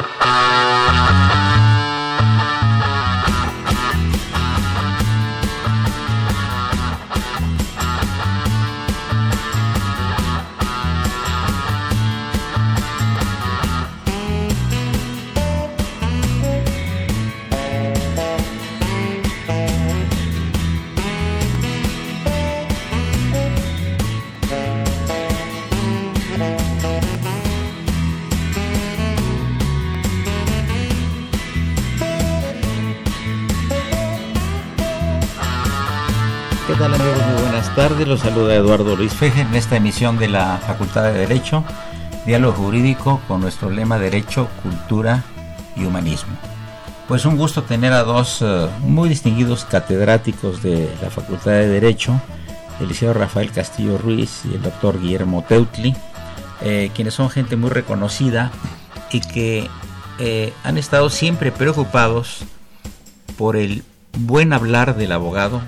Música tardes, los saluda Eduardo Luis Feje en esta emisión de la Facultad de Derecho, Diálogo Jurídico con nuestro lema Derecho, Cultura y Humanismo. Pues un gusto tener a dos eh, muy distinguidos catedráticos de la Facultad de Derecho, el liceo Rafael Castillo Ruiz y el doctor Guillermo Teutli, eh, quienes son gente muy reconocida y que eh, han estado siempre preocupados por el buen hablar del abogado,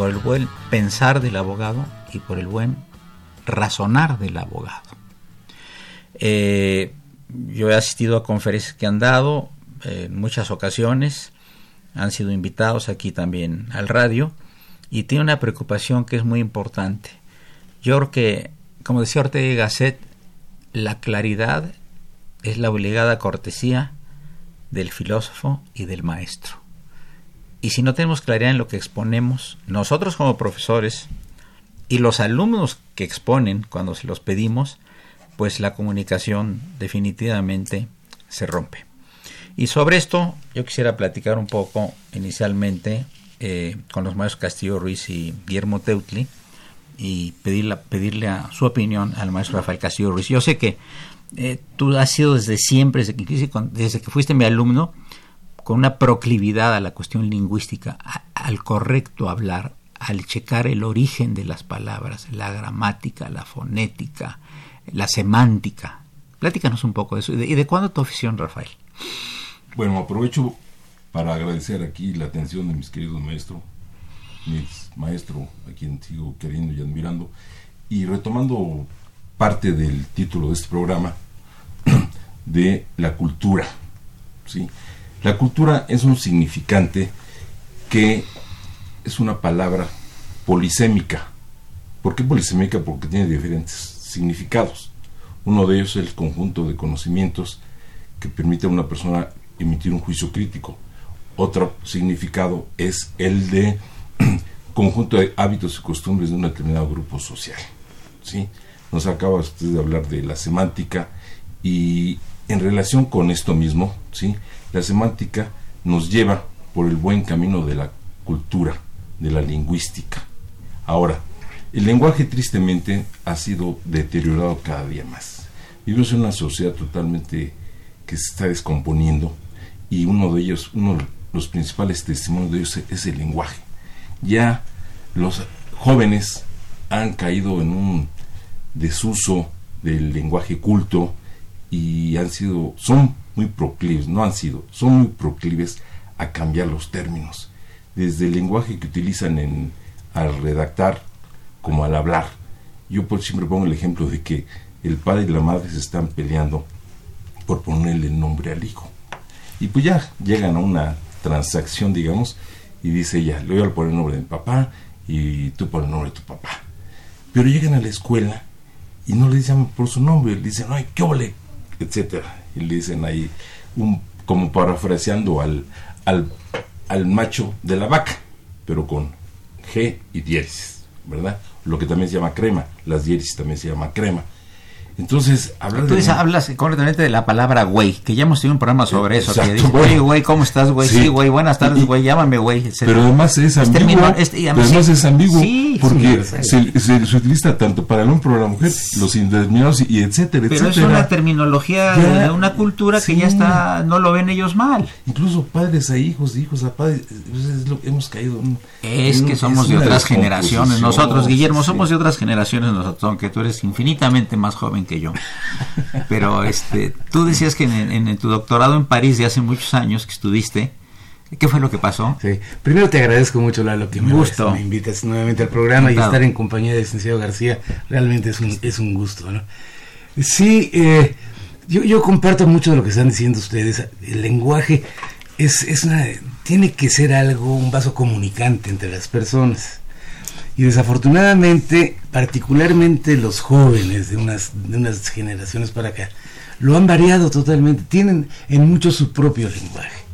por el buen pensar del abogado y por el buen razonar del abogado. Eh, yo he asistido a conferencias que han dado en muchas ocasiones, han sido invitados aquí también al radio y tiene una preocupación que es muy importante. Yo creo que, como decía Ortega y Gasset, la claridad es la obligada cortesía del filósofo y del maestro. Y si no tenemos claridad en lo que exponemos, nosotros como profesores y los alumnos que exponen cuando se los pedimos, pues la comunicación definitivamente se rompe. Y sobre esto yo quisiera platicar un poco inicialmente eh, con los maestros Castillo Ruiz y Guillermo Teutli y pedirle, pedirle su opinión al maestro Rafael Castillo Ruiz. Yo sé que eh, tú has sido desde siempre, desde desde que fuiste mi alumno, con una proclividad a la cuestión lingüística, al correcto hablar, al checar el origen de las palabras, la gramática, la fonética, la semántica. Pláticanos un poco de eso. ¿Y de, cuándo tu afición, Rafael? Bueno, aprovecho para agradecer aquí la atención de mis queridos maestros, mi maestro, a quien sigo queriendo y admirando, y retomando parte del título de este programa, de la cultura. ¿sí? La cultura es un significante que es una palabra polisémica. ¿Por qué polisémica? Porque tiene diferentes significados. Uno de ellos es el conjunto de conocimientos que permite a una persona emitir un juicio crítico. Otro significado es el de conjunto de hábitos y costumbres de un determinado grupo social. ¿sí? Nos acaba usted de hablar de la semántica y en relación con esto mismo, ¿sí? La semántica nos lleva por el buen camino de la cultura, de la lingüística. Ahora, el lenguaje tristemente ha sido deteriorado cada día más. Vivimos en una sociedad totalmente que se está descomponiendo y uno de ellos, uno de los principales testimonios de ellos es el lenguaje. Ya los jóvenes han caído en un desuso del lenguaje culto y han sido, son muy proclives, no han sido, son muy proclives a cambiar los términos, desde el lenguaje que utilizan en, al redactar como al hablar. Yo por siempre pongo el ejemplo de que el padre y la madre se están peleando por ponerle nombre al hijo. Y pues ya llegan a una transacción, digamos, y dice ella, le voy a poner el nombre de mi papá y tú pones el nombre de tu papá. Pero llegan a la escuela y no le dicen por su nombre, le dicen, ay, qué ole, etcétera y le dicen ahí, un, como parafraseando al, al, macho de la vaca, pero con G y diéresis, ¿verdad? Lo que también se llama crema, las diéresis también se llama crema. Entonces, hablar Tú de... hablas correctamente de la palabra güey, que ya hemos tenido un programa sobre eso. Exacto, que güey. oye, güey, ¿cómo estás, güey? Sí. Sí, güey, buenas tardes, Y- güey, llámame, güey. etcétera. Pero además es ambiguo. terminó- este- y pero además además sí. es ambiguo. Sí, porque sí, se, se- se utiliza tanto para el hombre como para la mujer, los indeterminados y, y etcétera, Pero es etcétera. una terminología Ya, de una cultura que ya está, no lo ven ellos mal. Incluso padres a hijos, de hijos a padres. pues es lo que hemos caído. en- Es en- que somos de una otras generaciones. Nosotros, Guillermo, somos de otras generaciones nosotros, aunque tú eres infinitamente más joven que yo. Pero este, tú decías que en, en- en tu doctorado en París de hace muchos años que estuviste, ¿qué fue lo que pasó? Sí. Primero te agradezco mucho, Lalo, que me, Gusto. me invitas nuevamente al programa Encantado. y estar en compañía de licenciado García. Realmente es un, es un gusto, ¿no? Sí, eh, yo, yo comparto mucho de lo que están diciendo ustedes. El lenguaje es, es una, tiene que ser algo, un vaso comunicante entre las personas. Y desafortunadamente, particularmente los jóvenes de unas, de unas generaciones para acá, lo han variado totalmente. Tienen en mucho su propio lenguaje.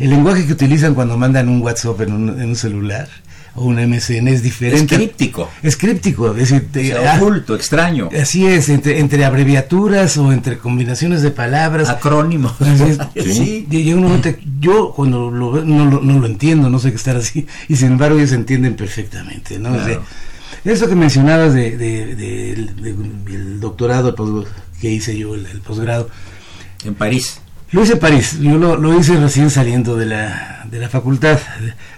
El lenguaje que utilizan cuando mandan un WhatsApp en un, en un celular o un MSN es diferente. Es críptico. Es críptico. Es decir, te- ah, oculto, extraño, Así es, entre, entre abreviaturas o entre combinaciones de palabras. acrónimo. Así es. sí. Y llega un momento que yo cuando lo veo no, lo- no lo entiendo, no sé qué estar así, y sin embargo ellos entienden perfectamente, ¿no? Claro. O sea, eso que mencionabas de, de- de- de- del doctorado el posgrado, que hice yo, el, el posgrado, En París. Lo hice en París, yo lo, lo hice recién saliendo de la, de la facultad,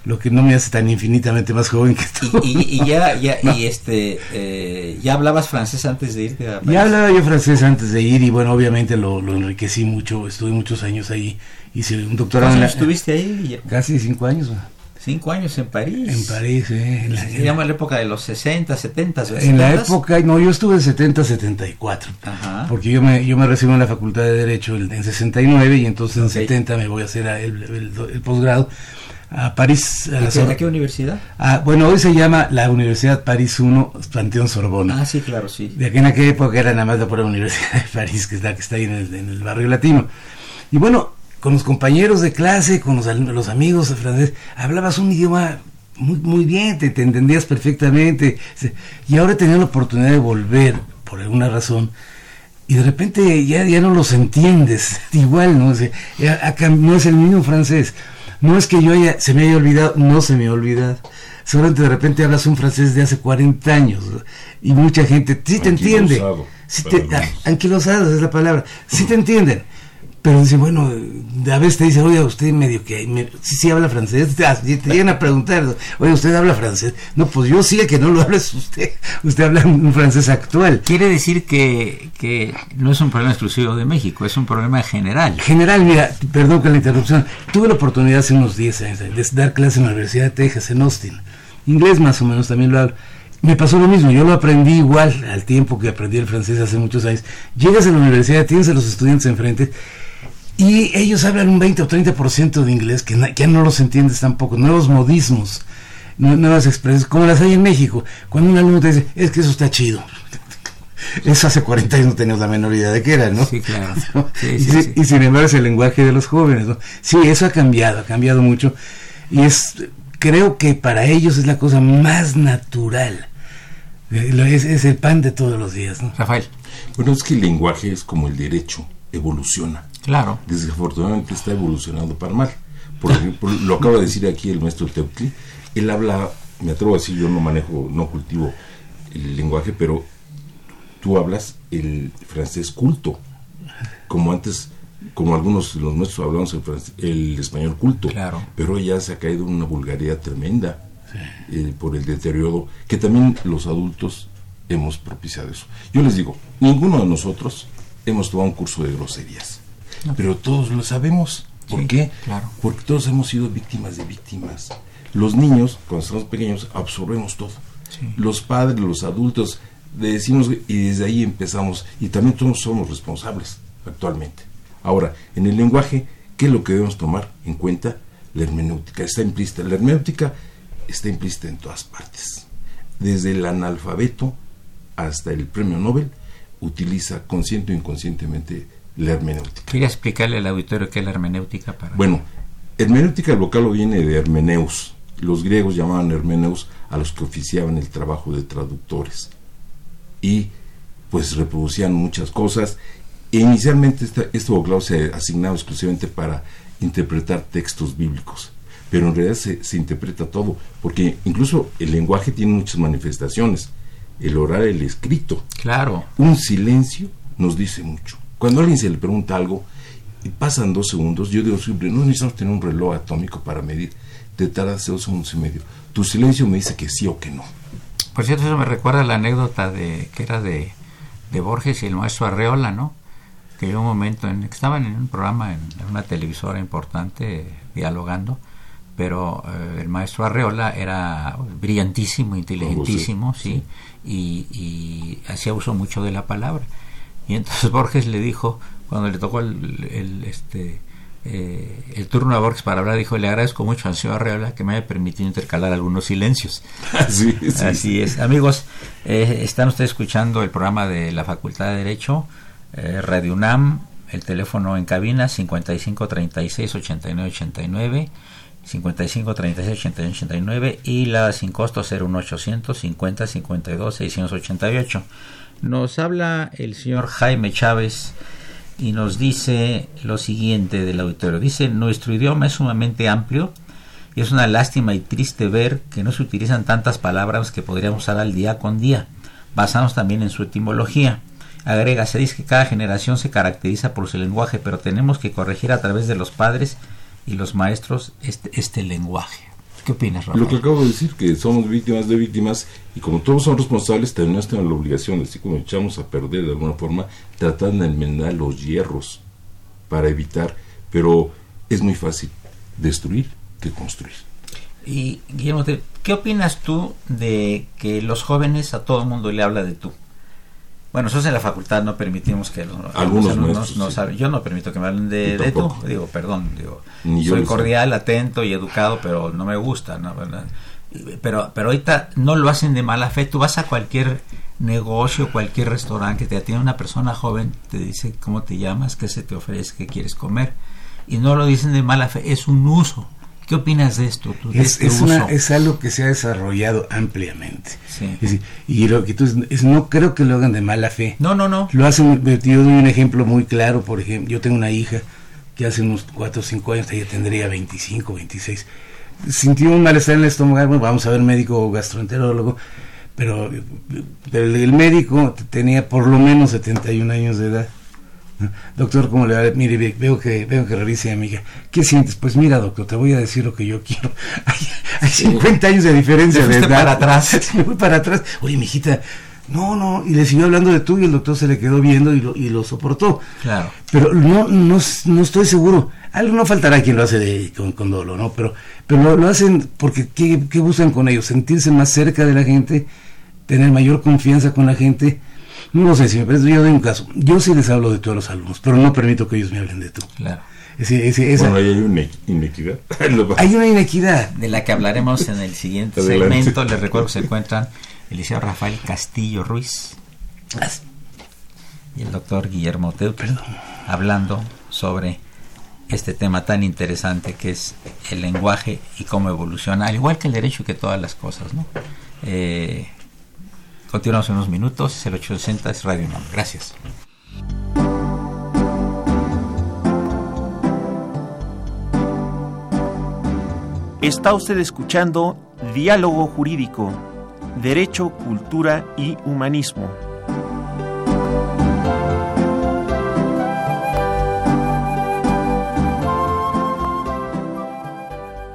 lo que no me hace tan infinitamente más joven que tú. Y, y- y ya, ya, y este, eh, ya hablabas francés antes de irte a París. Ya hablaba yo francés antes de ir y bueno, obviamente lo, lo enriquecí mucho, estuve muchos años ahí, hice un doctorado ¿Cuántos en la- estuviste ahí? Casi cinco años ¿no? Cinco años en París. en París, eh, en la, Se llama la época de los 60, 70. en la 70s. época, no, yo estuve en 70, 74, Ajá. porque yo me, yo me recibo en la Facultad de Derecho en en 69 y entonces en Ok. 70 me voy a hacer el, el- el posgrado a París. A ¿A qué, a qué universidad? Ah, bueno, hoy se llama la Universidad París I, Panteón Sorbona. Ah, sí, claro, sí. De aquella en aquella época era nada más la pura Universidad de París, que es la que está ahí en el, en el barrio latino. Y bueno, con los compañeros de clase, con los, los amigos de francés, hablabas un idioma muy, muy bien, te, te entendías perfectamente. Y ahora he tenido la oportunidad de volver, por alguna razón, y de repente ya, ya no los entiendes igual, ¿no? O sea, es el mismo francés. No es que yo haya, se me haya olvidado, no se me ha olvidado. Solamente de repente hablas un francés de hace 40 años ¿no? y mucha gente sí te entiende. Anquilosado, Sí te, algunos. anquilosados es la palabra. Sí te entienden. Pero dice, bueno, a veces te dice, oye, usted medio que, me- sí, sí habla francés. Ah, y te llegan a preguntar, oye, ¿usted habla francés? No, pues yo sí, el que no lo habla es usted. Usted habla un francés actual. Quiere decir que, que no es un problema exclusivo de México, es un problema general. General, mira, perdón con la interrupción. Tuve la oportunidad hace unos 10 años de dar clase en la Universidad de Texas, en Austin. Inglés más o menos también lo hablo. Me pasó lo mismo, yo lo aprendí igual al tiempo que aprendí el francés hace muchos años. Llegas a la universidad, tienes a los estudiantes enfrente y ellos hablan un 20 o 30% de inglés que, ya no los entiendes tampoco, nuevos modismos, nue- nuevas expresiones, como las hay en México. Cuando un alumno te dice, es que eso está chido. Eso hace 40 años no teníamos la menor idea de qué era, ¿no? Sí, claro. Sí, y, sí, si- sí. y sin embargo es el lenguaje de los jóvenes, ¿no? Sí, eso ha cambiado, ha cambiado mucho. Y es, creo que para ellos es la cosa más natural. Eh, Es, es el pan de todos los días, ¿no? Rafael. Bueno, es que el lenguaje es como el derecho, evoluciona. Claro. Desafortunadamente está evolucionando para mal. Por ejemplo, lo acaba de decir aquí el maestro Teutli. Él habla, me atrevo a decir, yo no manejo, no cultivo el lenguaje, pero tú hablas el francés culto. Como antes, como algunos de los nuestros hablamos el, francés- el español culto. Claro. Pero ya se ha caído una vulgaridad tremenda eh, por el deterioro que también los adultos hemos propiciado eso. Yo les digo, ninguno de nosotros hemos tomado un curso de groserías, pero todos lo sabemos. ¿Por Sí, qué? claro. Porque todos hemos sido víctimas de víctimas. Los niños, cuando estamos pequeños, absorbemos todo. Sí. Los padres, los adultos, decimos y desde ahí empezamos. Y también todos somos responsables actualmente. Ahora, en el lenguaje, ¿qué es lo que debemos tomar en cuenta? La hermenéutica está implícita. La hermenéutica está implícita en todas partes. Desde el analfabeto hasta el premio Nobel utiliza consciente o inconscientemente la hermenéutica. Quería explicarle al auditorio qué es la hermenéutica para. Bueno, hermenéutica, el vocablo viene de hermeneus. Los griegos llamaban hermeneus a los que oficiaban el trabajo de traductores. Y pues reproducían muchas cosas. E inicialmente este, este vocabulario se asignaba exclusivamente para interpretar textos bíblicos, pero en realidad se, se interpreta todo, porque incluso el lenguaje tiene muchas manifestaciones, el oral, el escrito. Claro. Un silencio nos dice mucho. Cuando a alguien se le pregunta algo y pasan dos segundos, yo digo siempre, no necesitamos tener un reloj atómico para medir, te tardas dos segundos y medio. Tu silencio me dice que sí o que no. Por cierto, eso me recuerda a la anécdota de que era de, de Borges y el maestro Arreola, ¿no? Que había un momento en que estaban en un programa en, en una televisora importante dialogando, pero eh, el maestro Arreola era brillantísimo, inteligentísimo, sí, y, y hacía uso mucho de la palabra. Y entonces Borges le dijo, cuando le tocó el, el, este, eh, el turno a Borges para hablar, dijo, le agradezco mucho al señor Arreola que me haya permitido intercalar algunos silencios. Así, sí. Así es. Amigos, eh, están ustedes escuchando el programa de la Facultad de Derecho, eh, Radio UNAM, el teléfono en cabina 55 36 89 89, 55 36 89 89 y la sin costo 01800 50 52 688. Nos habla el señor Jaime Chávez y nos dice lo siguiente del auditorio. Dice, nuestro idioma es sumamente amplio y es una lástima y triste ver que no se utilizan tantas palabras que podríamos usar al día con día, basados también en su etimología. Agrega, se dice que cada generación se caracteriza por su lenguaje, pero tenemos que corregir a través de los padres y los maestros este, este lenguaje. ¿Qué opinas, Rafael? Lo que acabo de decir, que somos víctimas de víctimas y como todos son responsables, tenemos la obligación, así como echamos a perder de alguna forma, tratar de enmendar los hierros para evitar, pero es muy fácil destruir que construir. Y Guillermo, ¿qué opinas tú de que los jóvenes a todo el mundo le habla de tú? Bueno, nosotros en la facultad no permitimos que los Algunos alumnos no sí. saben. Yo no permito que me hablen de, de tú. Digo, perdón, digo, Ni soy sé. cordial, atento y educado, pero no me gusta, ¿no? Pero, pero ahorita no lo hacen de mala fe. Tú vas a cualquier negocio, cualquier restaurante que te atiende una persona joven, te dice cómo te llamas, qué se te ofrece, qué quieres comer. Y no lo dicen de mala fe, es un uso. ¿Qué opinas de esto? tú, de Es, este es, una- es algo que se ha desarrollado ampliamente. Sí. Es y lo que tú es, no creo que lo hagan de mala fe. No, no, no. Lo hacen, yo doy un ejemplo muy claro, por ejemplo, yo tengo una hija que hace unos 4 o 5 años, ella tendría 25, 26, sintió un malestar en el estómago, bueno, vamos a ver médico o gastroenterólogo, pero, pero el, el médico tenía por lo menos 71 años de edad. Doctor, ¿cómo le va? Mire, ve- veo que, veo que revise a mi hija. ¿Qué sientes? Pues mira, doctor, te voy a decir lo que yo quiero. Hay, hay 50 años de diferencia de edad. para atrás. Me fui para atrás. Oye, mijita, no, no. Y le siguió hablando de tú y el doctor se le quedó viendo y lo, y lo soportó. Claro. Pero no, no, no estoy seguro. Algo no faltará quien lo hace de- con, con dolo, ¿no? Pero, pero lo, lo hacen porque ¿qué, ¿qué buscan con ellos? Sentirse más cerca de la gente, tener mayor confianza con la gente. No sé, si me parece, yo doy un caso. Yo sí les hablo de todos los alumnos, pero no permito que ellos me hablen de tú. Claro. Ese- ese- esa- Bueno, ahí hay una inequidad. Hay una inequidad. de la que hablaremos en el siguiente segmento. Les recuerdo que se encuentran el liceo Rafael Castillo Ruiz y el doctor Guillermo Teut hablando sobre este tema tan interesante que es el lenguaje y cómo evoluciona, al igual que el derecho y que todas las cosas. ¿no? Eh, continuamos en unos minutos, el 860 es Radio UNAM. Gracias. Está usted escuchando Diálogo Jurídico, Derecho, Cultura y Humanismo.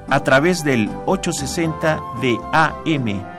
A través del 860 de AM.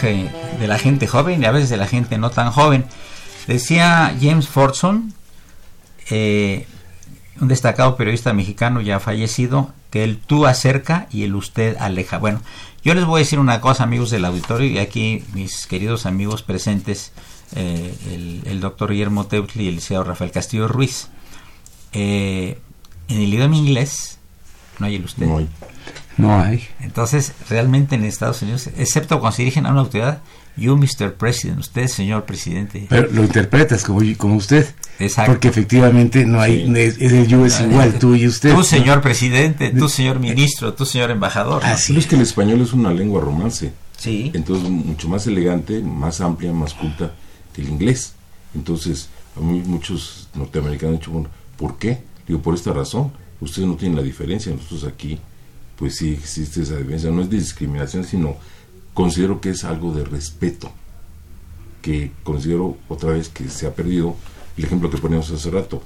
De la gente joven y a veces de la gente no tan joven. Decía James Fordson, eh, un destacado periodista mexicano ya fallecido, que el tú acerca y el usted aleja. Bueno, yo les voy a decir una cosa, amigos del auditorio, y aquí mis queridos amigos presentes, eh, el, doctor Guillermo Teutli y el licenciado Rafael Castillo Ruiz. Eh, en el idioma inglés no hay el usted. No hay. Entonces, realmente en Estados Unidos, excepto cuando se dirigen a una autoridad, You, Mr. President, usted, señor presidente. Pero lo interpretas como, como usted. Exacto. Porque efectivamente no hay, Sí. es, es el you es igual, tú y usted. Tú, señor presidente, tú, señor ministro, tú, señor embajador. Así es que el español es una lengua romance. Sí. Entonces, mucho más elegante, más amplia, más culta que el inglés. Entonces, a mí muchos norteamericanos han dicho, bueno, ¿por qué? Digo, por esta razón. Ustedes no tienen la diferencia. Nosotros aquí, pues sí existe esa diferencia. No es de discriminación, sino considero que es algo de respeto. Que considero otra vez que se ha perdido. El ejemplo que poníamos hace rato.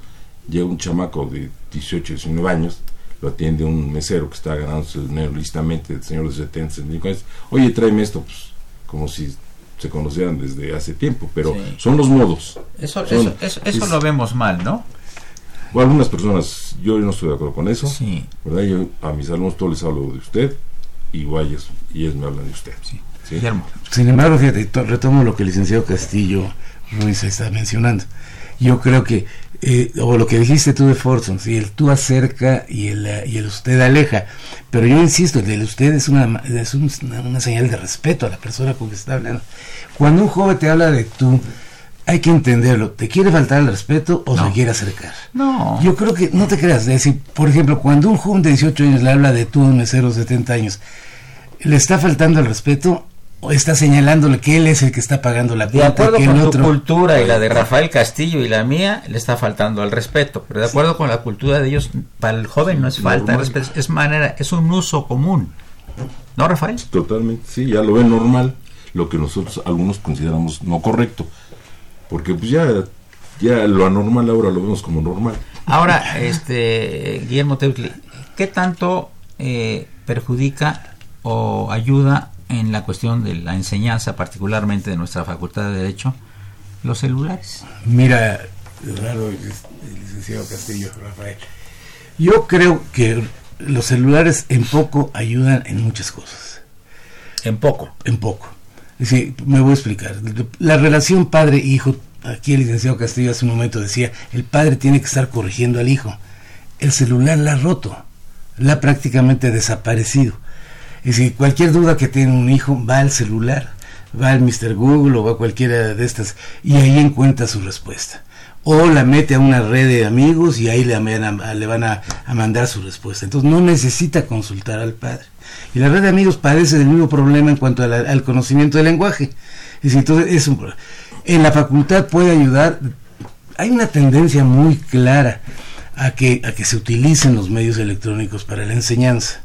Llega un chamaco de 18, 19 años, lo atiende un mesero que está ganándose dinero listamente, el señor de 70, 75 años. Oye, tráeme esto, pues como si se conocieran desde hace tiempo, pero Sí. son los modos. Eso, Son- eso, eso, eso es- lo vemos mal, ¿no? O algunas personas, yo no estoy de acuerdo con eso, Sí. ¿verdad? Yo a mis alumnos todos les hablo de usted y ellos, y ellos me hablan de usted. Sí. ¿sí? Guillermo. Sin embargo, fíjate, to- retomo lo que el licenciado Castillo Ruiz está mencionando. Yo creo que, eh, o lo que dijiste tú de Forson, sí, el tú acerca y el, y el usted aleja. Pero yo insisto, el del usted es, una, es un- una, una señal de respeto a la persona con que está hablando. Cuando un joven te habla de tú, hay que entenderlo. ¿Te quiere faltar el respeto o No. se quiere acercar? No. Yo creo que, no te creas, es decir, por ejemplo, cuando un joven de 18 años le habla de tú a un mesero de 70 años, ¿le está faltando el respeto o está señalándole que él es el que está pagando la De cuenta acuerdo que el con tu cultura y la de Rafael Castillo y la mía, le está faltando al respeto. Pero de acuerdo con la cultura de ellos, para el joven no es falta de Normal. respeto, es manera, es un uso común. ¿No, Rafael? Totalmente, sí, ya lo ven normal, lo que nosotros algunos consideramos no correcto, porque pues ya, ya lo anormal ahora lo vemos como normal. Ahora, este Guillermo Teutli, ¿qué tanto eh, perjudica o ayuda en la cuestión de la enseñanza, particularmente de nuestra Facultad de Derecho, los celulares? Mira, el licenciado Castillo, Rafael. Yo creo que los celulares en poco ayudan en muchas cosas. En poco. En poco. Me voy a explicar. La relación padre-hijo, aquí el licenciado Castillo hace un momento decía, el padre tiene que estar corrigiendo al hijo. El celular la ha roto, la ha prácticamente desaparecido. Es decir, cualquier duda que tiene un hijo va al celular, va al Mr. Google o va a cualquiera de estas y ahí encuentra su respuesta. O la mete a una red de amigos y ahí le, le van a, a mandar su respuesta. Entonces no necesita consultar al padre. Y la red de amigos padece del mismo problema en cuanto al conocimiento del lenguaje. Es decir, entonces es un en la facultad puede ayudar. Hay una tendencia muy clara a que, a que se utilicen los medios electrónicos para la enseñanza,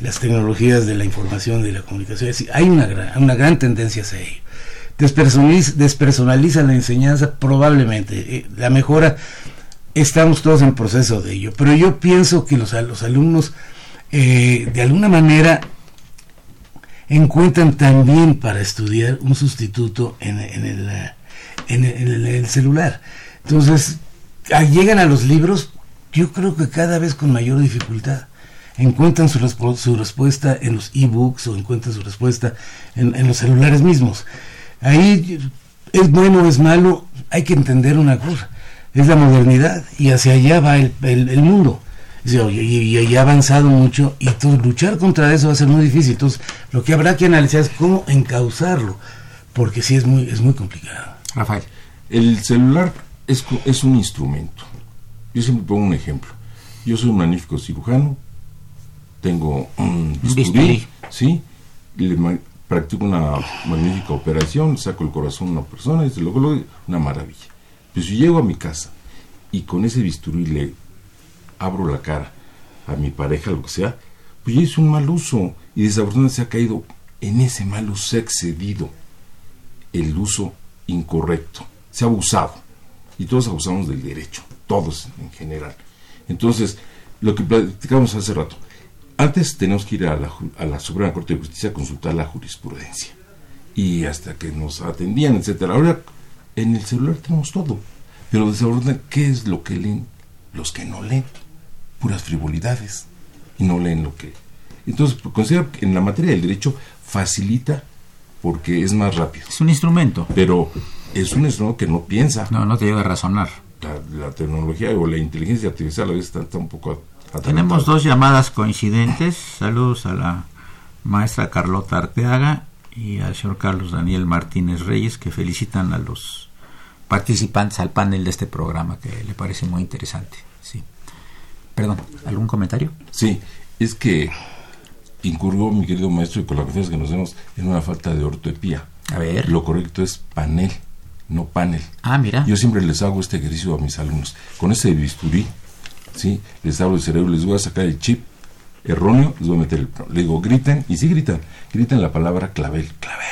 las tecnologías de la información y de la comunicación. Hay una gran, una gran tendencia hacia ello. Despersonaliza, despersonaliza la enseñanza probablemente. eh, la mejora, estamos todos en proceso de ello. Pero yo pienso que los, los alumnos, eh, de alguna manera, encuentran también para estudiar un sustituto en, en el, eh, en el- en el- celular. Entonces, a- llegan a los libros, yo creo que cada vez con mayor dificultad. Encuentran su, su respuesta en los e-books o encuentran su respuesta en, los celulares mismos. Ahí es bueno o es malo, hay que entender una cosa, es la modernidad y hacia allá va el, el- el mundo. Y, y- y ha avanzado mucho y entonces luchar contra eso va a ser muy difícil. Entonces, lo que habrá que analizar es cómo encauzarlo, porque sí es muy, es muy complicado. Rafael. El celular es, es un instrumento. Yo siempre pongo un ejemplo. Yo soy un magnífico cirujano, tengo un bisturí. ¿sí? Le practico una magnífica operación, saco el corazón a una persona y se lo coloco, una maravilla. Pero si llego a mi casa y con ese bisturí le abro la cara a mi pareja, lo que sea, pues ya hice un mal uso y desafortunadamente se ha caído en ese mal uso, se ha excedido el uso incorrecto, se ha abusado y todos abusamos del derecho, todos en general. Entonces, lo que platicamos hace rato, antes tenemos que ir a la, a la Suprema Corte de Justicia a consultar la jurisprudencia. y hasta que nos atendían, etcétera. Ahora en el celular tenemos todo, pero desorden ¿qué es lo que leen los que no leen? Puras frivolidades y no leen lo que. Entonces, considero que en la materia del derecho facilita porque es más rápido. Es un instrumento. Pero es un instrumento que no piensa. No, no te lleva a razonar. La, tecnología o la inteligencia artificial a veces está, un poco Tenemos dos llamadas coincidentes. Saludos a la maestra Carlota Arteaga y al señor Carlos Daniel Martínez Reyes que felicitan a los participantes al panel de este programa que le parece muy interesante. Sí. Perdón, ¿algún comentario? Sí, es que incurrió mi querido maestro y con la confianza que nos vemos en una falta de ortoepía. A ver. Lo correcto es panel, no panel. Ah, mira. Yo siempre les hago este ejercicio a mis alumnos. Con ese bisturí, ¿sí? Les hablo el cerebro, les voy a sacar el chip erróneo, les voy a meter el... Le digo, griten, y sí gritan, griten la palabra clavel, clavel,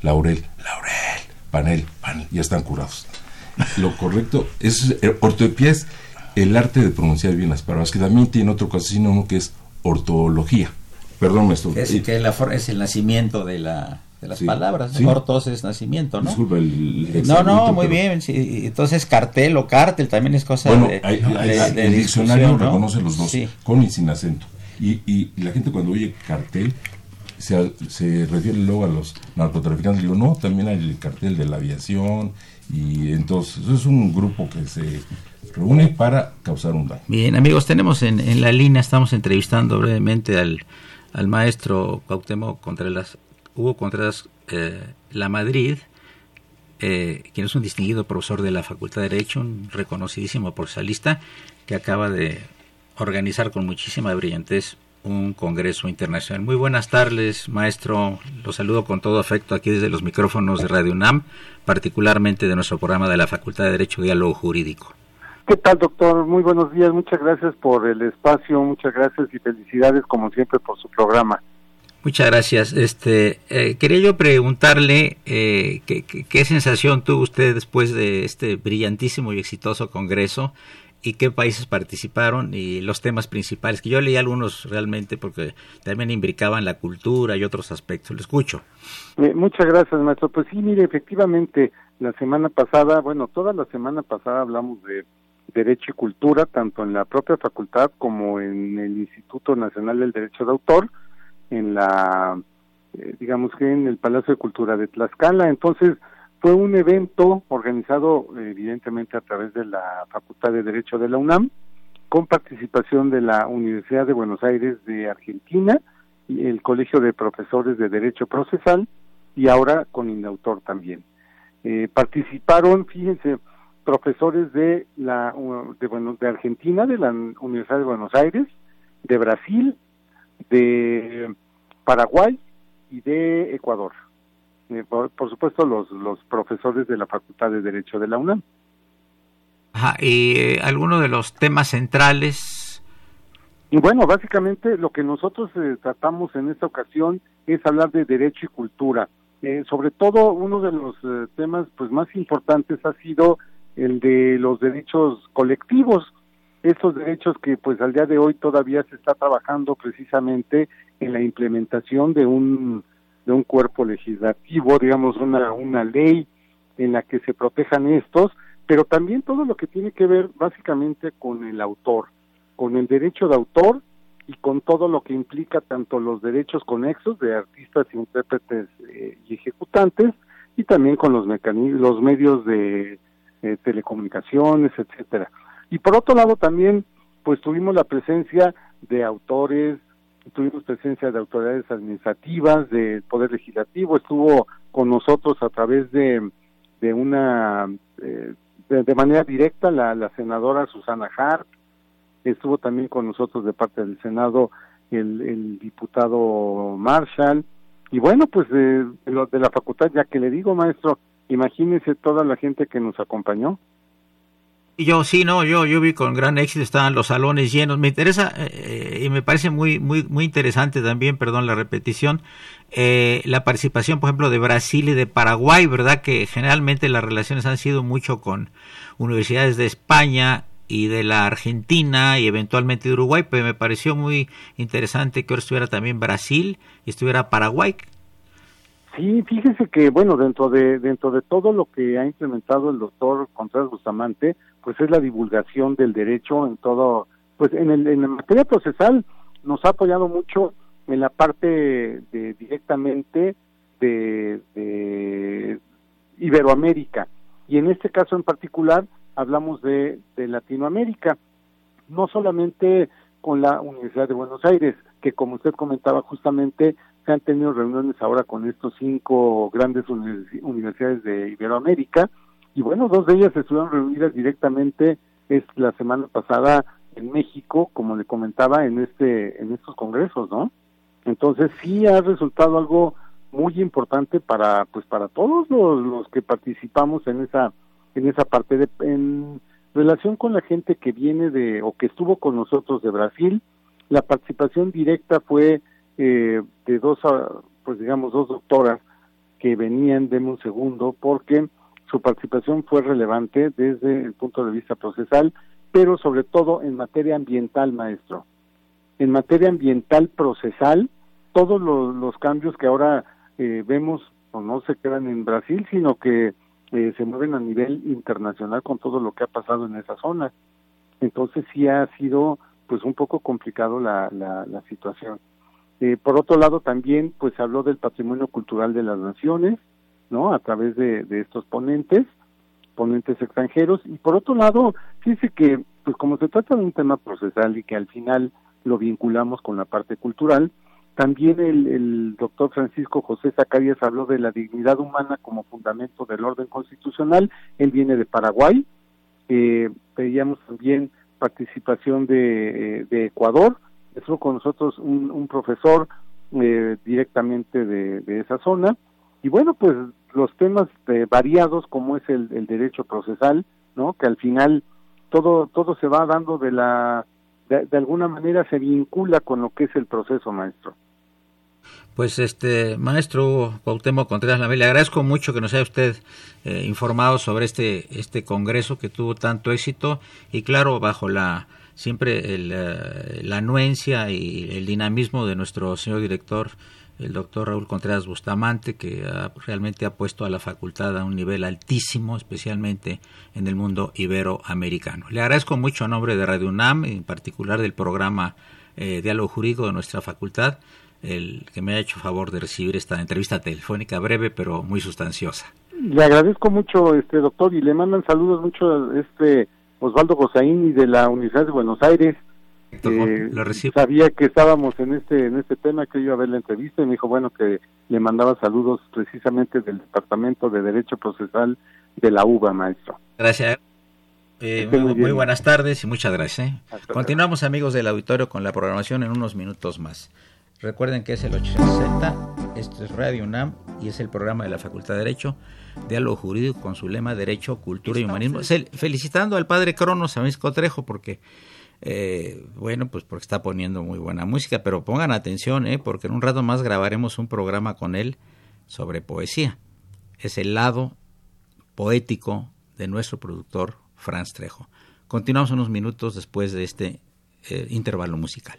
laurel, laurel, panel, panel, ya están curados. Lo correcto es, eh, ortoepía es el arte de pronunciar bien las palabras, que también tiene otro caso, uno que es ortología. Perdón, maestro. Es, que la, es el nacimiento de, la, de las palabras. Ortos es nacimiento, ¿no? Disculpa el, No, no, muy bien. Entonces, cartel o cártel también es cosa de, El diccionario reconoce los dos, con y sin acento. Y, y, la gente cuando oye cartel se, se refiere luego a los narcotraficantes. Digo, no, también hay el cartel de la aviación. Y entonces, eso es un grupo que se reúne para causar un daño. Bien, amigos, tenemos en, en la línea, estamos entrevistando brevemente al al maestro Cuauhtémoc Contreras, Hugo Contreras eh, La Madrid, eh, quien es un distinguido profesor de la Facultad de Derecho, un reconocidísimo profesionalista, que acaba de organizar con muchísima brillantez un congreso internacional. Muy buenas tardes, maestro. Lo saludo con todo afecto aquí desde los micrófonos de Radio UNAM, particularmente de nuestro programa de la Facultad de Derecho Diálogo Jurídico. ¿Qué tal, doctor? Muy buenos días. Muchas gracias por el espacio. Muchas gracias y felicidades, como siempre, por su programa. Muchas gracias. Este, eh, quería yo preguntarle eh, ¿qué, sensación tuvo usted después de este brillantísimo y exitoso congreso y qué países participaron y los temas principales, que yo leí algunos realmente porque también imbricaban la cultura y otros aspectos. Lo escucho. Eh, muchas gracias, maestro. Pues sí, mire, efectivamente, la semana pasada, bueno, toda la semana pasada hablamos de Derecho y Cultura, tanto en la propia facultad como en el Instituto Nacional del Derecho de Autor, en la, eh, digamos que en el Palacio de Cultura de Tlaxcala. Entonces, fue un evento organizado evidentemente a través de la Facultad de Derecho de la UNAM, con participación de la Universidad de Buenos Aires de Argentina y el Colegio de Profesores de Derecho Procesal y ahora con Indautor también. Eh, participaron, fíjense, profesores de la de, bueno, de Argentina, de la Universidad de Buenos Aires, de Brasil, de Paraguay y de Ecuador. Eh, por, supuesto los, los profesores de la Facultad de Derecho de la UNAM. Ajá, y eh, alguno de los temas centrales. Y bueno, básicamente lo que nosotros eh, tratamos en esta ocasión es hablar de derecho y cultura. sobre todo uno de los temas pues más importantes ha sido el de los derechos colectivos, esos derechos que pues al día de hoy todavía se está trabajando precisamente en la implementación de un de un cuerpo legislativo, digamos una una ley en la que se protejan estos, pero también todo lo que tiene que ver básicamente con el autor, con el derecho de autor y con todo lo que implica tanto los derechos conexos de artistas, intérpretes eh, y ejecutantes y también con los mecanismos, los medios de eh, telecomunicaciones, etcétera. Y por otro lado también, pues tuvimos la presencia de autores, tuvimos presencia de autoridades administrativas, del Poder Legislativo, estuvo con nosotros a través de, de una, eh, de, manera directa la, la senadora Susana Hart, estuvo también con nosotros de parte del Senado el, el diputado Marshall, y bueno, pues de, de la facultad, ya que le digo, maestro, Imagínense toda la gente que nos acompañó. Yo sí, no, yo yo vi con gran éxito, estaban los salones llenos. Me interesa eh, y me parece muy muy muy interesante también, perdón la repetición, eh, la participación, por ejemplo, de Brasil y de Paraguay, verdad que generalmente las relaciones han sido mucho con universidades de España y de la Argentina y eventualmente de Uruguay, pero me pareció muy interesante que ahora estuviera también Brasil y estuviera Paraguay, Sí, fíjese que, bueno, dentro de dentro de todo lo que ha implementado el doctor Contreras Bustamante, pues es la divulgación del derecho en todo, pues en, el, en la materia procesal nos ha apoyado mucho en la parte de directamente de, de Iberoamérica. Y en este caso en particular hablamos de, de Latinoamérica, no solamente con la Universidad de Buenos Aires, que como usted comentaba justamente se han tenido reuniones ahora con estos cinco grandes universidades de Iberoamérica y bueno, dos de ellas estuvieron reunidas directamente es la semana pasada en México, como le comentaba en este en estos congresos, ¿no? Entonces sí ha resultado algo muy importante para pues para todos los, los que participamos en esa en esa parte de en relación con la gente que viene de o que estuvo con nosotros de Brasil la participación directa fue eh, de dos ah, pues digamos dos doctoras que venían de un segundo porque su participación fue relevante desde el punto de vista procesal pero sobre todo en materia ambiental maestro en materia ambiental procesal todos los, cambios que ahora eh, vemos o no se quedan en Brasil, sino que eh, se mueven a nivel internacional con todo lo que ha pasado en esa zona. Entonces sí ha sido pues un poco complicado la, la, la situación. Eh, por otro lado también pues habló del patrimonio cultural de las naciones, ¿no? A través de, estos ponentes, ponentes extranjeros. Y por otro lado, fíjese que pues como se trata de un tema procesal y que al final lo vinculamos con la parte cultural, también el, el doctor Francisco José Zacarías habló de la dignidad humana como fundamento del orden constitucional. Él viene de Paraguay. Eh, pedíamos también participación de, eh, de Ecuador. Estuvo con nosotros un, un profesor eh, directamente de, de, esa zona. Y bueno, pues los temas eh, variados como es el, el, derecho procesal, ¿no? Que al final todo todo se va dando de la de, de alguna manera se vincula con lo que es el proceso maestro. Pues este maestro Cuauhtémoc Contreras Lamel, le agradezco mucho que nos haya usted eh, informado sobre este este congreso que tuvo tanto éxito y claro bajo la siempre el, uh, la anuencia y el dinamismo de nuestro señor director el doctor Raúl Contreras Bustamante que ha, realmente ha puesto a la facultad a un nivel altísimo especialmente en el mundo iberoamericano. Le agradezco mucho a nombre de Radio UNAM en particular del programa eh, Diálogo Jurídico de nuestra facultad el que me ha hecho favor de recibir esta entrevista telefónica breve pero muy sustanciosa. Le agradezco mucho, este doctor, y le mandan saludos mucho a este Osvaldo Gozaín y de la Universidad de Buenos Aires. Eh, lo recibo. sabía que estábamos en este en este tema que iba a ver la entrevista y me dijo bueno que le mandaba saludos precisamente del departamento de derecho procesal de la UBA maestro gracias eh, muy, muy, muy, buenas tardes y muchas gracias ¿eh? continuamos amigos del auditorio con la programación en unos minutos más Recuerden que es el 860, esto es Radio UNAM y es el programa de la Facultad de Derecho, Diálogo Jurídico con su lema Derecho, Cultura y Humanismo. Felicitando al padre Cronos, a Misco Trejo, porque, eh, bueno, pues porque está poniendo muy buena música, pero pongan atención, eh, porque en un rato más grabaremos un programa con él sobre poesía. Es el lado poético de nuestro productor Franz Trejo. Continuamos unos minutos después de este eh, intervalo musical.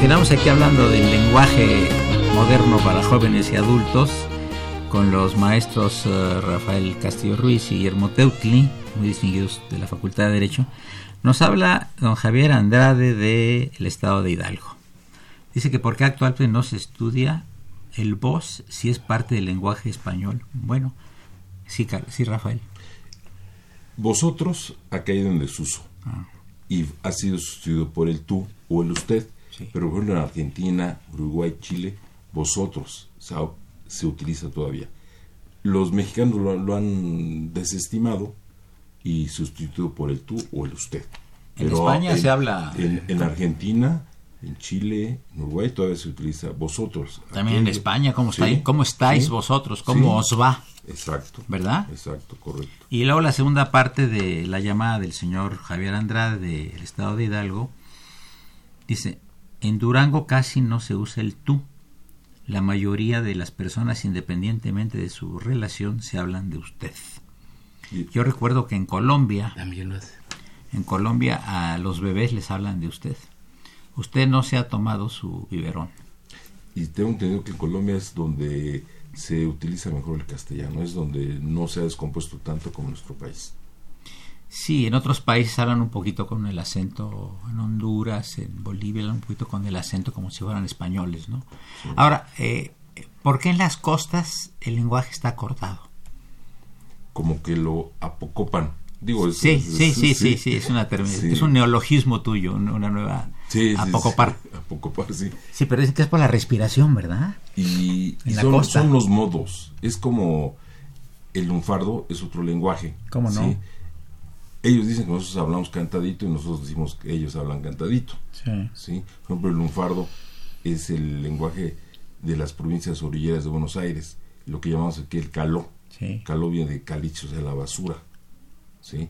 Continuamos aquí hablando del lenguaje moderno para jóvenes y adultos con los maestros uh, Rafael Castillo Ruiz y Guillermo Teutli, muy distinguidos de la Facultad de Derecho. Nos habla don Javier Andrade del estado de Hidalgo. Dice que por qué actualmente no se estudia el voz si es parte del lenguaje español. Bueno, sí, sí Rafael. Vosotros ha caído en desuso ah. y ha sido sustituido por el tú o el usted. Pero por ejemplo en Argentina, Uruguay, Chile, vosotros se, se utiliza todavía. Los mexicanos lo, han desestimado y sustituido por el tú o el usted. En España se habla... En, Argentina, en Chile, en Uruguay todavía se utiliza vosotros. También en España, ¿cómo, estáis, ¿cómo estáis vosotros? ¿Cómo os va? Exacto. ¿Verdad? Exacto, correcto. Y luego la segunda parte de la llamada del señor Javier Andrade del estado de Hidalgo dice, en Durango casi no se usa el tú. La mayoría de las personas, independientemente de su relación, se hablan de usted. Yo recuerdo que en Colombia, en Colombia a los bebés les hablan de usted. Usted no se ha tomado su biberón. Y tengo entendido que en Colombia es donde se utiliza mejor el castellano, es donde no se ha descompuesto tanto como en nuestro país. Sí, en otros países hablan un poquito con el acento, en Honduras, en Bolivia hablan un poquito con el acento como si fueran españoles, ¿no? Ahora, eh, ¿por qué en las costas el lenguaje está cortado? Como que lo apocopan. Digo, sí, sí, sí, sí, sí, es, una es un neologismo tuyo, una nueva... Sí, apocopar. apocopar, sí. Sí, pero dicen que es por la respiración, ¿verdad? Y, son, son, los modos. Es como el lunfardo es otro lenguaje. ¿Cómo no? Ellos dicen que nosotros hablamos cantadito y nosotros decimos que ellos hablan cantadito. Sí. Por ejemplo, el lunfardo es el lenguaje de las provincias orilleras de Buenos Aires, lo que llamamos aquí el caló. Sí. Caló viene de caliche, o sea, la basura. ¿sí?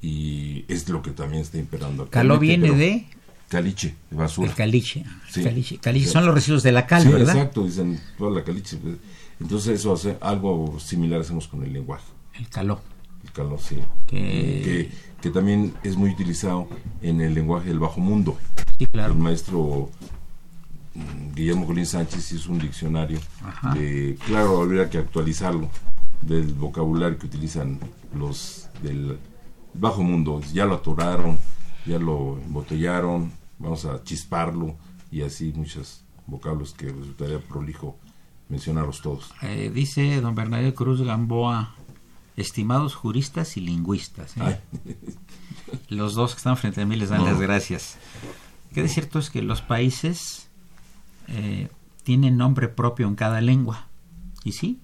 Y es lo que también está imperando. Caló viene de... Caliche, de basura. El caliche. Caliche. caliche. Son los residuos de la cal, sí, exacto, dicen toda la caliche. Entonces eso hace algo similar hacemos con el lenguaje. El caló Que... que... también es muy utilizado en el lenguaje del bajo mundo. Sí, claro. El maestro mm, Guillermo Colín Sánchez hizo un diccionario de, claro, habría que actualizarlo, del vocabulario que utilizan los del bajo mundo. Ya lo atoraron, ya lo embotellaron, vamos a chisparlo y así muchos vocablos que resultaría prolijo mencionarlos todos. Eh, dice don Bernardo Cruz Gamboa, estimados juristas y lingüistas. ¿eh? Los dos que están frente a mí les dan las gracias. Que de cierto es que los países eh, tienen nombre propio en cada lengua. Y sí,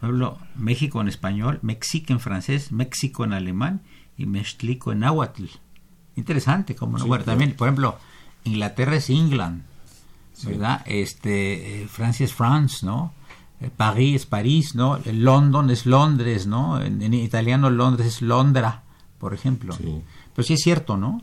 por ejemplo, México en español, México en francés, México en alemán y Mextlico en náhuatl. Interesante, como no. bueno, también, por ejemplo, Inglaterra es England, ¿verdad? Este, eh, Francia es France, ¿no? Eh, París es París, ¿no? London es Londres, ¿no? En, italiano Londres es Londra, por ejemplo. Pero sí es cierto, ¿no?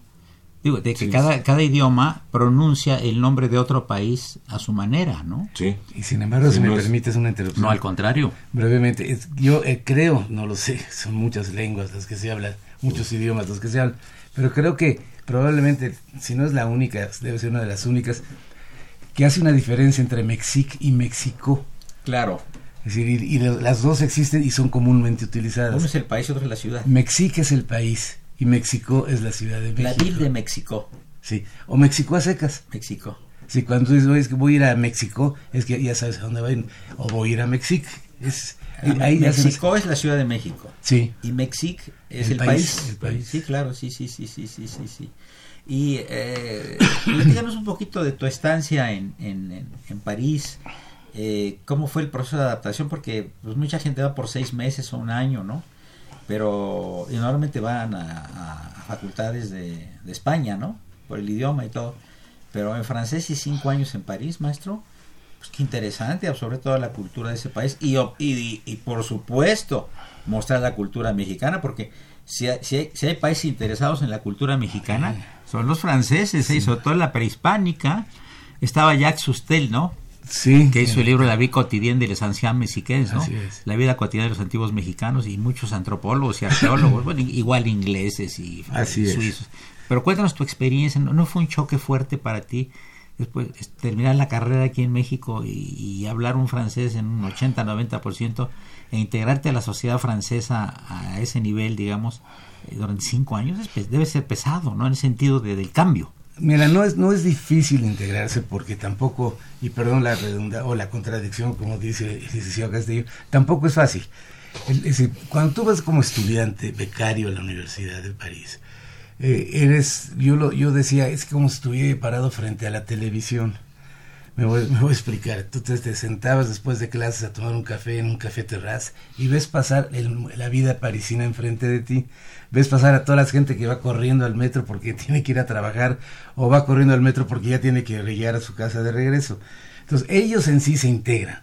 Digo, de que cada, cada idioma pronuncia el nombre de otro país a su manera, ¿no? Sí. Y sin embargo, si me permites una interrupción. No, al contrario. Brevemente, yo eh, creo, no lo sé, son muchas lenguas las que se hablan, muchos idiomas los que se hablan, pero creo que probablemente, si no es la única, debe ser una de las únicas, que hace una diferencia entre Mexic y México Claro. Es decir, y, las dos existen y son comúnmente utilizadas. Uno es el país y otro es la ciudad. México es el país y México es la ciudad de México. La vil de México. Sí, o México a secas. México. Sí, cuando dices que voy a ir a México, es que ya sabes a dónde va O voy a ir a México. Es, ahí México es la ciudad de México. Sí. Y México es el, país, el, país, Sí, claro, sí, sí, sí, sí, sí, sí. sí. Y eh, un poquito de tu estancia en, en, en París eh, cómo fue el proceso de adaptación, porque pues, mucha gente va por seis meses o un año, ¿no? Pero normalmente van a, facultades de, España, ¿no? Por el idioma y todo. Pero en francés y cinco años en París, maestro, pues qué interesante, absorber toda la cultura de ese país y, y, y por supuesto mostrar la cultura mexicana, porque si hay, si, hay, países interesados en la cultura mexicana, son los franceses, ¿eh? sobre todo en la prehispánica. Estaba Jacques Sustel, ¿no? Sí. Que hizo el libro La vida cotidiana de los ancianos mexicanos, ¿no? La vida cotidiana de los antiguos mexicanos y muchos antropólogos y arqueólogos, bueno, igual ingleses y suizos. Pero cuéntanos tu experiencia, ¿no, fue un choque fuerte para ti después terminar la carrera aquí en México y, hablar un francés en un 80-90% e integrarte a la sociedad francesa a ese nivel, digamos, eh, durante cinco años, debe ser pesado, ¿no? En el sentido de, del cambio. Mira, no es, no es difícil integrarse porque tampoco, y perdón la redunda o la contradicción, como dice el licenciado Castillo, tampoco es fácil. Es decir, cuando tú vas como estudiante becario a la Universidad de París, eh, eres, yo, lo, yo decía, es como si estuviera parado frente a la televisión. Me voy, me voy a explicar. Tú te, sentabas después de clases a tomar un café en un café terraz y ves pasar la vida parisina enfrente de ti. Ves pasar a toda la gente que va corriendo al metro porque tiene que ir a trabajar o va corriendo al metro porque ya tiene que llegar a su casa de regreso. Entonces, ellos en sí se integran.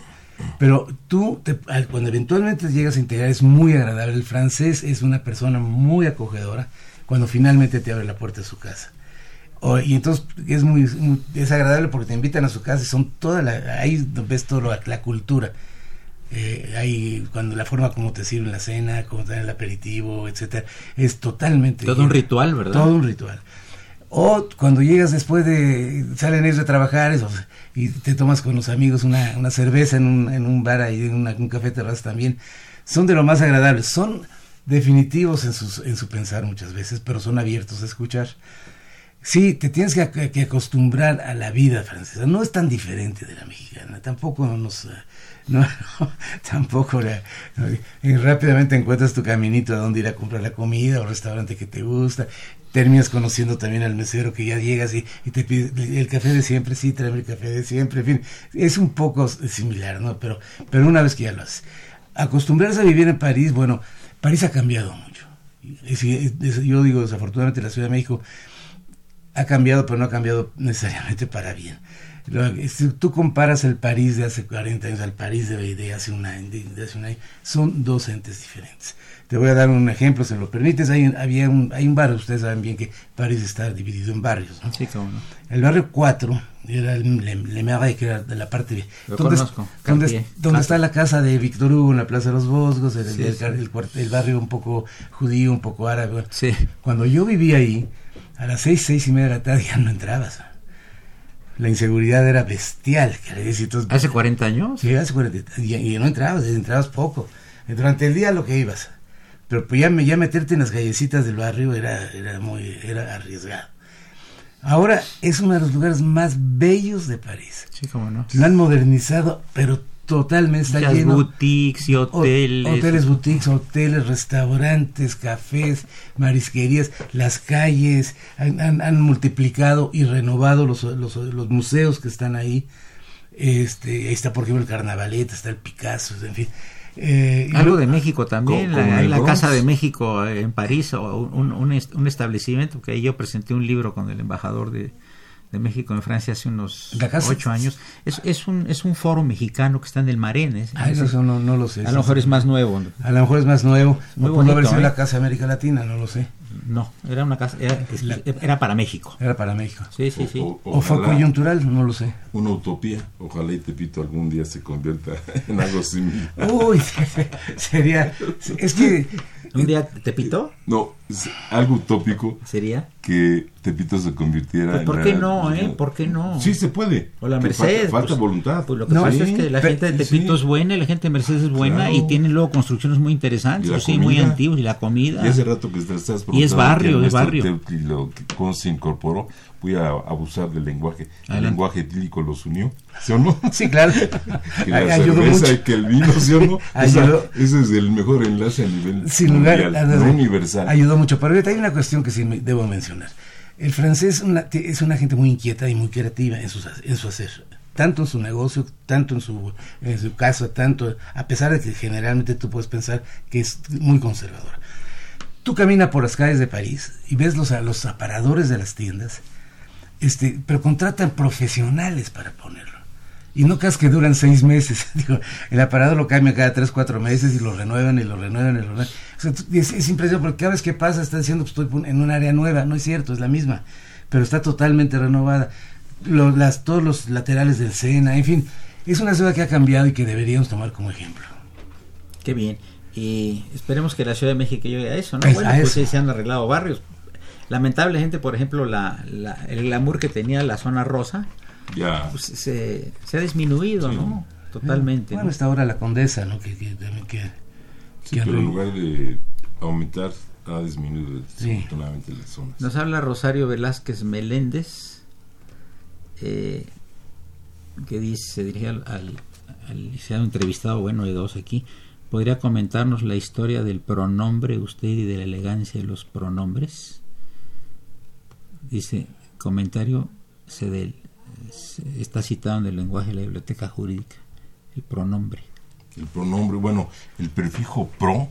Pero tú, cuando eventualmente llegas a integrar, es muy agradable. El francés es una persona muy acogedora cuando finalmente te abre la puerta de su casa. y entonces es muy, desagradable porque te invitan a su casa y son toda la, ahí ves toda la, cultura. Eh, ahí cuando la forma como te sirven la cena, cómo te dan el aperitivo, etcétera, es totalmente todo un ritual, ¿verdad? Todo un ritual. O cuando llegas después de salen ellos de trabajar eso, y te tomas con los amigos una, una cerveza en un, en un bar ahí, en un café terraza también, son de lo más agradables. Son definitivos en, sus, en su pensar muchas veces, pero son abiertos a escuchar. Sí, te tienes que, que, acostumbrar a la vida francesa. No es tan diferente de la mexicana. Tampoco nos... No, tampoco rápidamente encuentras tu caminito a dónde ir a comprar la comida o restaurante que te gusta. Terminas conociendo también al mesero que ya llegas y, y te pide el café de siempre, sí, tráeme el café de siempre. En fin, es un poco similar, ¿no? Pero, pero una vez que ya lo haces. Acostumbrarse a vivir en París, bueno, París ha cambiado mucho. Yo digo, desafortunadamente la Ciudad de México ha cambiado, pero no ha cambiado necesariamente para bien. Si tú comparas el París de hace 40 años al París de, hace un año, de, hace un año, son dos entes diferentes. Te voy a dar un ejemplo, si me lo permites. Hay, había un, hay un barrio, ustedes saben bien que París está dividido en barrios. Sí, cómo no. El barrio 4 era el Le, Le que era de la parte bien. ¿Dónde, donde, está la casa de Víctor Hugo en la Plaza de los Boscos, el, el, barrio un poco judío, un poco árabe. Sí. Cuando yo vivía ahí, a las seis, seis y media de la tarde ya no entrabas. La inseguridad era bestial. ¿Hace 40 años? Sí, hace 40 y, y no entrabas, entrabas poco. Durante el día lo que ibas. Pero pues ya, ya meterte en las gallecitas del barrio era, era muy era arriesgado. Ahora es uno de los lugares más bellos de París. Sí, cómo no. Lo han modernizado, pero totalmente está lleno. boutiques y hoteles. Hoteles, boutiques, hoteles, restaurantes, cafés, marisquerías, las calles. Han, multiplicado y renovado los, los, los, museos que están ahí. Este, ahí está, por ejemplo, el Carnavaleta, está el Picasso, en fin. Eh, Algo de México también, la, la Casa de México en París, o un, un, un, establecimiento que yo presenté un libro con el embajador de, de México en Francia hace unos ocho años. Es, es, un, es un foro mexicano que está en el Marenes. Ah, eso no, no, lo sé. A lo mejor es más nuevo. A lo mejor es más nuevo. Muy o haber sido ¿eh? la Casa de América Latina, no lo sé. No, era una casa, era, era para México. Era para México. Sí, sí, sí. O, fue coyuntural, no lo sé. Una utopía. Ojalá y Tepito algún día se convierta en algo similar. Uy, sería. Es que ¿Un día Tepito? No, algo utópico. ¿Sería? Que Tepito se convirtiera en. ¿Por qué no, eh? ¿Por qué no? Sí, se puede. O la Mercedes. Falta, pues, voluntad. Pues lo que pasa es que la gente de Tepito es buena, la gente de Mercedes es buena y tiene luego construcciones muy interesantes, sí, muy antiguas y la comida. Y hace rato que estás Y es barrio, es barrio. cómo se incorporó voy a abusar del lenguaje. El lenguaje etílico los unió, ¿sí o no? Sí, claro. que la cerveza y que el vino, ¿sí o no? ese es el mejor enlace a nivel Sin universal. Ayudó mucho. Pero hay una cuestión que sí debo mencionar. El francés es una gente muy inquieta y muy creativa en su, hacer tanto en su negocio, tanto en su, en su caso, tanto, a pesar de que generalmente tú puedes pensar que es muy conservadora. Tú caminas por las calles de París y ves los, los aparadores de las tiendas este, pero contratan profesionales para ponerlo. Y no creas que duran seis meses. Digo, el aparador lo cambia cada tres, cuatro meses y lo renuevan y lo renuevan y lo renuevan. es, impresionante porque cada vez que pasa está diciendo que estoy en un área nueva. No es cierto, es la misma. Pero está totalmente renovada. las, todos los laterales del Sena, en fin. Es una ciudad que ha cambiado y que deberíamos tomar como ejemplo. Qué bien. Y esperemos que la Ciudad de México llegue a eso, ¿no? bueno, pues se han arreglado barrios, Lamentablemente, por ejemplo, la, el glamour que tenía la zona rosa, ya pues, se, se, ha disminuido, Sí. ¿no? Totalmente. Bueno, ¿no? está ahora la condesa, ¿no? Que, que que, sí, que pero en lugar de aumentar ha disminuido Sí. desafortunadamente las zonas. Nos habla Rosario Velázquez Meléndez, eh, que dice, se dirige al, al, al licenciado entrevistado, bueno, hay dos aquí. ¿Podría comentarnos la historia del pronombre usted y de la elegancia de los pronombres? Dice, comentario se del, se- está citado en el lenguaje de la biblioteca jurídica, el pronombre. El pronombre, bueno, el prefijo pro,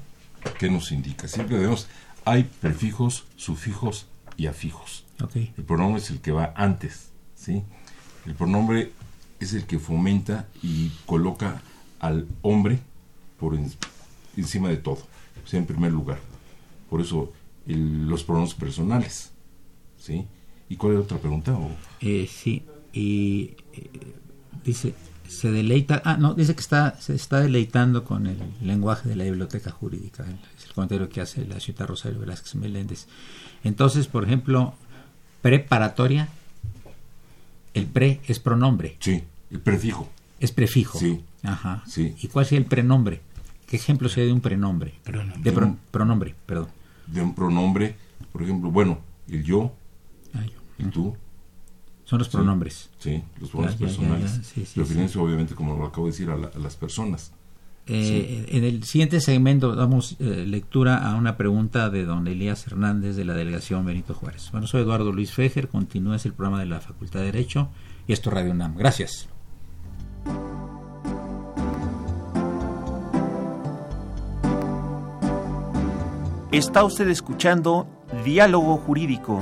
¿qué nos indica? Siempre debemos, hay prefijos, sufijos y afijos. Ok, El pronombre es el que va antes, ¿sí? El pronombre es el que fomenta y coloca al hombre por en- encima de todo, o sea, en primer lugar. Por eso el- los pronombres personales, ¿sí? ¿Y cuál es la otra pregunta? O- Eh, sí, y eh, dice, se deleita, ah, no, dice que está, se está deleitando con el lenguaje de la biblioteca jurídica, es el comentario que hace la ciudad Rosario Velázquez Meléndez. Entonces, por ejemplo, preparatoria, el pre es pronombre, sí, el prefijo. es prefijo. Sí. Ajá. Sí. ¿Y cuál sería el prenombre? ¿Qué ejemplo sería de un prenombre? Pronombre. De pro- pronombre, perdón. De un pronombre, por ejemplo, bueno, el yo, Ah, yo. el tú, Son los Sí. pronombres. sí, los pronombres Ya, ya, ya, personales. ya, sí, sí, Referencia, obviamente, como lo acabo de decir, a, la- a las personas. Eh, En el siguiente segmento damos eh, lectura a una pregunta de don Elías Hernández de la delegación Benito Juárez. Bueno, soy Eduardo Luis Fejer, continúa es el programa de la Facultad de Derecho y esto es Radio UNAM. Gracias. Está usted escuchando Diálogo Jurídico,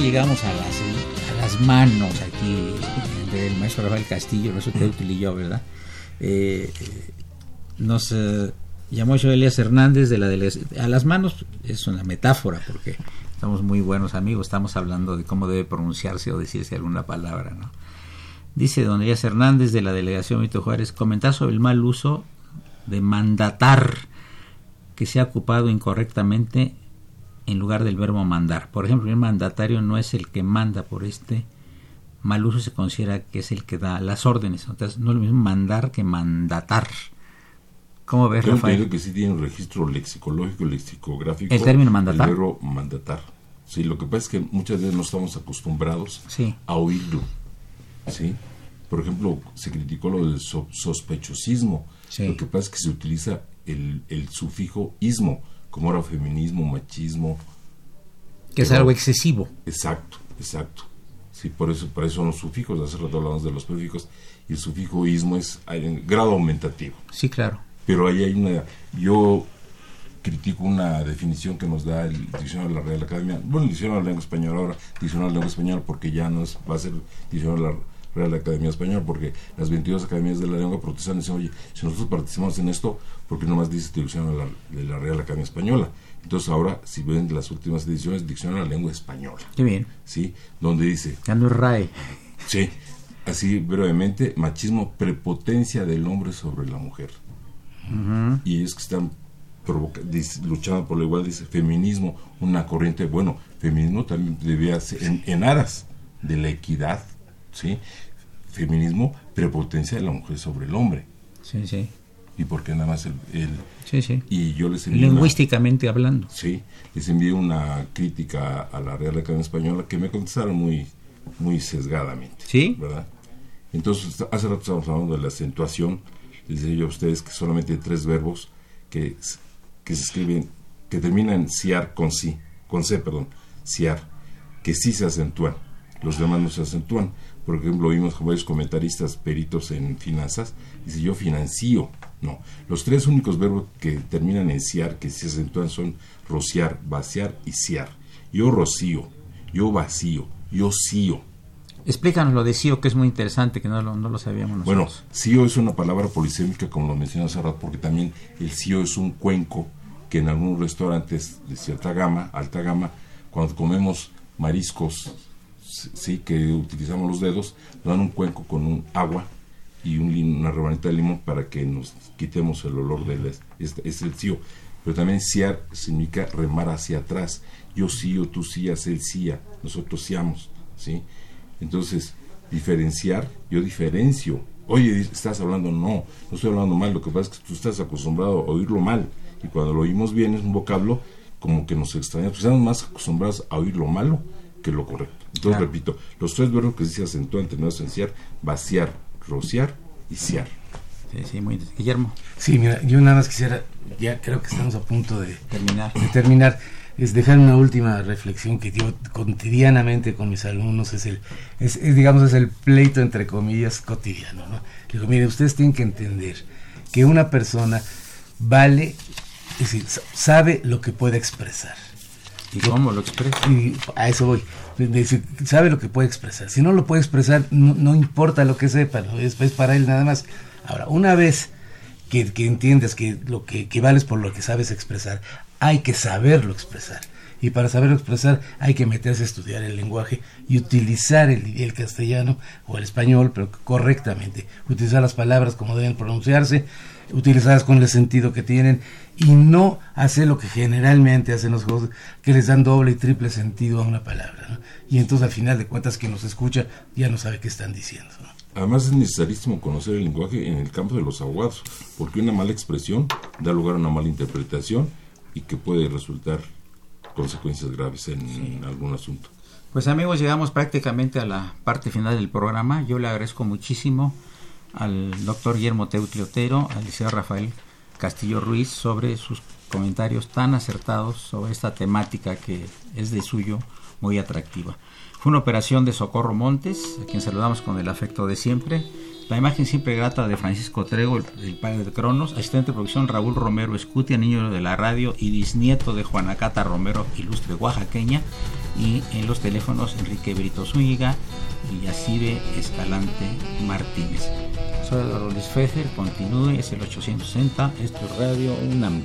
Casi llegamos a las, a las manos aquí del maestro Rafael Castillo, nuestro y yo, ¿verdad? Eh, eh, nos eh, llamó yo Elías Hernández de la delegación. A las manos es una metáfora porque estamos muy buenos amigos, estamos hablando de cómo debe pronunciarse o decirse alguna palabra, ¿no? Dice don Elías Hernández de la delegación Benito Juárez, comentar sobre el mal uso de mandatar que se ha ocupado incorrectamente en lugar del verbo mandar. Por ejemplo, el mandatario no es el que manda por este mal uso se considera que es el que da las órdenes. Entonces, no es lo mismo mandar que mandatar. ¿Cómo ves, Tengo Rafael? que sí tiene un registro lexicológico, lexicográfico. ¿El término mandatar? El verbo mandatar. Sí, lo que pasa es que muchas veces no estamos acostumbrados Sí. a oírlo. ¿Sí? Por ejemplo, se criticó lo del so- sospechosismo. Sí. Lo que pasa es que se utiliza el, el sufijo ismo, como era feminismo, machismo. Que es Pero- algo excesivo. Exacto, exacto. Sí, por eso, por eso son los sufijos. Hace rato hablamos de los prefijos. Y el sufijo ismo es en grado aumentativo. Sí, claro. Pero ahí hay una. Yo critico una definición que nos da el Diccionario de la Real Academia. Bueno, el Diccionario de la Lengua Española ahora, Diccionario de la Lengua Española, porque ya no es, va a ser Diccionario de la Real Academia Española, porque las 22 academias de la lengua protestan y dicen, oye, si nosotros participamos en esto, ¿por qué nomás dice Diccionario de la, de la Real Academia Española? Entonces ahora, si ven las últimas ediciones, Diccionario de la Lengua Española, Qué bien. ¿sí? Donde dice, RAE. sí, así brevemente, machismo, prepotencia del hombre sobre la mujer y ellos que están provoca- dis- luchando por la igualdad, dice feminismo, una corriente, bueno, feminismo también debía ser en, en aras de la equidad, ¿sí? Feminismo, prepotencia de la mujer sobre el hombre. Sí, sí. ¿Y por qué nada más el...? el- Sí, sí. y yo les una- Lingüísticamente hablando. Sí, les envié una crítica a la Real Academia Española que me contestaron muy, muy sesgadamente. ¿Sí? ¿Verdad? Entonces, hace rato estábamos hablando de la acentuación. Les decía yo a ustedes que solamente hay tres verbos que, que se escriben, que terminan en ciar con sí, con C, perdón, ciar, que sí se acentúan. Los demás no se acentúan. Por ejemplo, vimos con varios comentaristas peritos en finanzas, dice yo financio. No, los tres únicos verbos que terminan en ciar, que se acentúan, son rociar, vaciar y ciar. Yo rocío, yo vacío, yo cío. Explícanos lo de CIO, que es muy interesante, que no lo, no lo sabíamos Bueno, nosotros. CIO es una palabra polisémica, como lo mencioné hace rato, porque también el CIO es un cuenco que en algunos restaurantes de cierta gama, alta gama, cuando comemos mariscos, sí, que utilizamos los dedos, nos dan un cuenco con un agua y un una rebanita de limón para que nos quitemos el olor del es, el CIO. Pero también ciar significa remar hacia atrás. Yo sío, tú sías, él sía, nosotros siamos, ¿sí? Entonces, diferenciar, yo diferencio. Oye, estás hablando, no, no estoy hablando mal, lo que pasa es que tú estás acostumbrado a oírlo mal. Y cuando lo oímos bien es un vocablo como que nos extraña, pues estamos más acostumbrados a oír lo malo que lo correcto. Entonces, Claro. repito, los tres verbos que sí se acentúan terminados en ciar, vaciar, rociar y ciar. Sí, sí, muy interesante. Guillermo, Sí, mira, yo nada más quisiera, ya creo que estamos a punto de, terminar. de terminar, es dejar una última reflexión que yo cotidianamente con mis alumnos es el, es, es, digamos, es el pleito entre comillas cotidiano, ¿no? Digo, mire, ustedes tienen que entender que una persona vale, es decir, sa- sabe lo que puede expresar. ¿Y cómo lo expresa? Y a eso voy. Sabe lo que puede expresar. Si no lo puede expresar, no, no importa lo que sepa, es, es para él nada más. Ahora, una vez que, que entiendes que lo que, que vales por lo que sabes expresar, hay que saberlo expresar. Y para saberlo expresar hay que meterse a estudiar el lenguaje y utilizar el, el castellano o el español, pero correctamente. Utilizar las palabras como deben pronunciarse, utilizadas con el sentido que tienen y no hacer lo que generalmente hacen los juegos, que les dan doble y triple sentido a una palabra. ¿no? Y entonces al final de cuentas quien nos escucha ya no sabe qué están diciendo. Además es necesarísimo conocer el lenguaje en el campo de los abogados, porque una mala expresión da lugar a una mala interpretación y que puede resultar consecuencias graves en algún asunto. Pues amigos, llegamos prácticamente a la parte final del programa. Yo le agradezco muchísimo al doctor Guillermo Teutli Otero, al liceo Rafael Castillo Ruiz, sobre sus comentarios tan acertados sobre esta temática que es de suyo muy atractiva. Fue una operación de Socorro Montes, a quien saludamos con el afecto de siempre. La imagen siempre grata de Francisco Trego, el, padre de Cronos, asistente de producción Raúl Romero Escutia, niño de la radio y bisnieto de Juanacata Romero, ilustre oaxaqueña, y en los teléfonos Enrique Brito Zúñiga y Yacibe Escalante Martínez. Soy Eduardo Luis Fejer, continúe, es el 860, esto es Radio UNAM.